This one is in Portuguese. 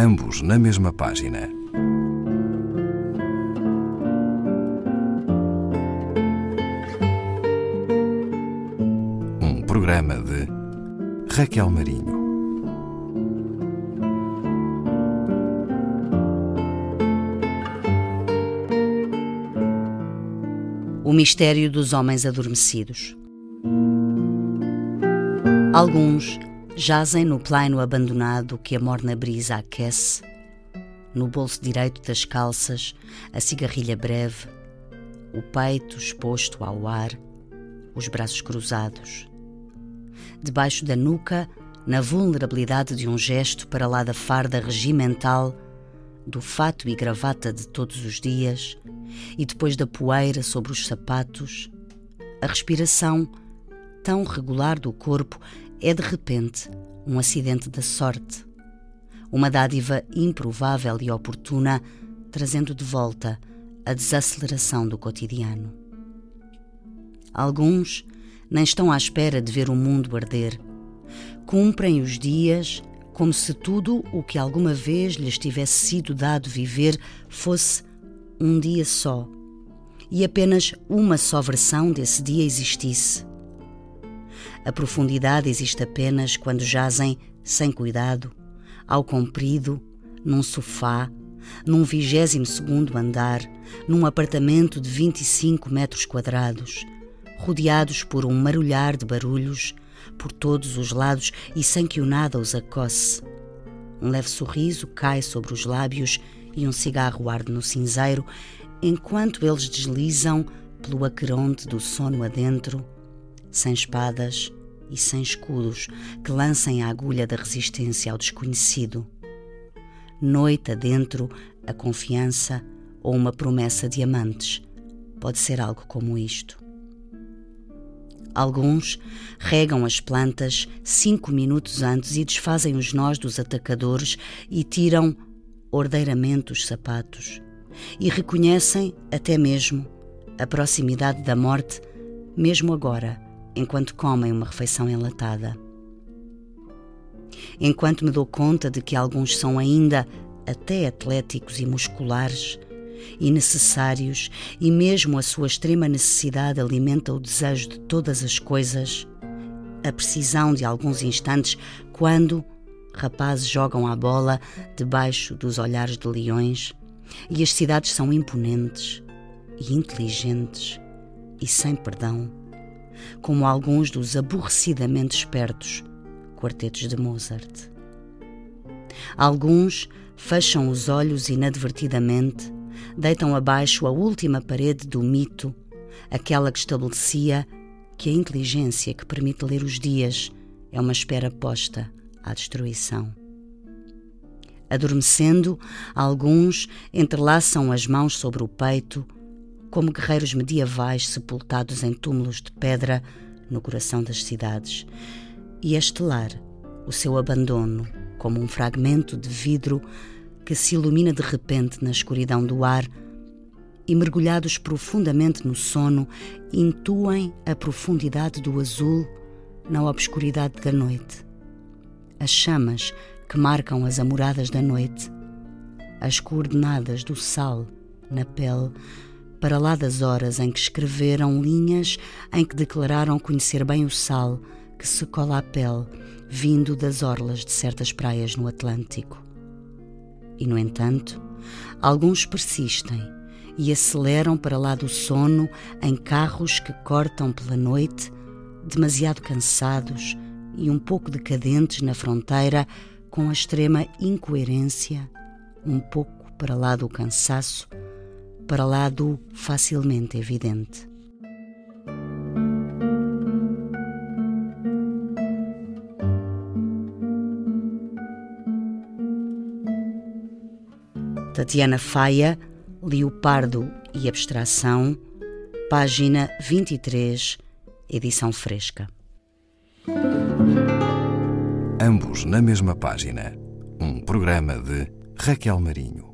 ambos na mesma página. Um programa de Raquel Marinho. O mistério dos homens adormecidos. Alguns jazem no plaino abandonado que a morna brisa aquece, no bolso direito das calças, a cigarrilha breve, o peito exposto ao ar, os braços cruzados. Debaixo da nuca, na vulnerabilidade de um gesto para lá da farda regimental, do fato e gravata de todos os dias, e depois da poeira sobre os sapatos, a respiração, tão regular do corpo, é de repente um acidente da sorte. Uma dádiva improvável e oportuna, trazendo de volta a desaceleração do cotidiano. Alguns nem estão à espera de ver o mundo arder. Cumprem os dias como se tudo o que alguma vez lhes tivesse sido dado viver fosse um dia só e apenas uma só versão desse dia existisse. A profundidade existe apenas quando jazem sem cuidado, ao comprido, num sofá, num vigésimo segundo andar, num apartamento de 25 metros quadrados, rodeados por um marulhar de barulhos por todos os lados e sem que o nada os acosse. Um leve sorriso cai sobre os lábios e um cigarro arde no cinzeiro, enquanto eles deslizam pelo aqueronte do sono adentro, sem espadas e sem escudos que lancem a agulha da resistência ao desconhecido. Noite adentro, a confiança ou uma promessa de amantes pode ser algo como isto. Alguns regam as plantas cinco minutos antes e desfazem os nós dos atacadores e tiram ordeiramente os sapatos. E reconhecem até mesmo a proximidade da morte, mesmo agora, enquanto comem uma refeição enlatada. Enquanto me dou conta de que alguns são ainda até atléticos e musculares, e necessários, e mesmo a sua extrema necessidade alimenta o desejo de todas as coisas, a precisão de alguns instantes quando rapazes jogam a bola debaixo dos olhares de leões e as cidades são imponentes e inteligentes e sem perdão, como alguns dos aborrecidamente espertos quartetos de Mozart. Alguns fecham os olhos inadvertidamente deitam abaixo a última parede do mito, aquela que estabelecia que a inteligência que permite ler os dias é uma espera posta à destruição. Adormecendo, alguns entrelaçam as mãos sobre o peito, como guerreiros medievais sepultados em túmulos de pedra no coração das cidades, e a estelar o seu abandono como um fragmento de vidro que se ilumina de repente na escuridão do ar e, mergulhados profundamente no sono, intuem a profundidade do azul na obscuridade da noite. As chamas que marcam as amoradas da noite, as coordenadas do sal na pele, para lá das horas em que escreveram linhas em que declararam conhecer bem o sal que se cola à pele, vindo das orlas de certas praias no Atlântico. E, no entanto, alguns persistem e aceleram para lá do sono em carros que cortam pela noite, demasiado cansados e um pouco decadentes na fronteira, com a extrema incoerência, um pouco para lá do cansaço, para lá do facilmente evidente. Tatiana Faia, Leopardo e Abstração, página 23, edição fresca. Ambos na mesma página. Um programa de Raquel Marinho.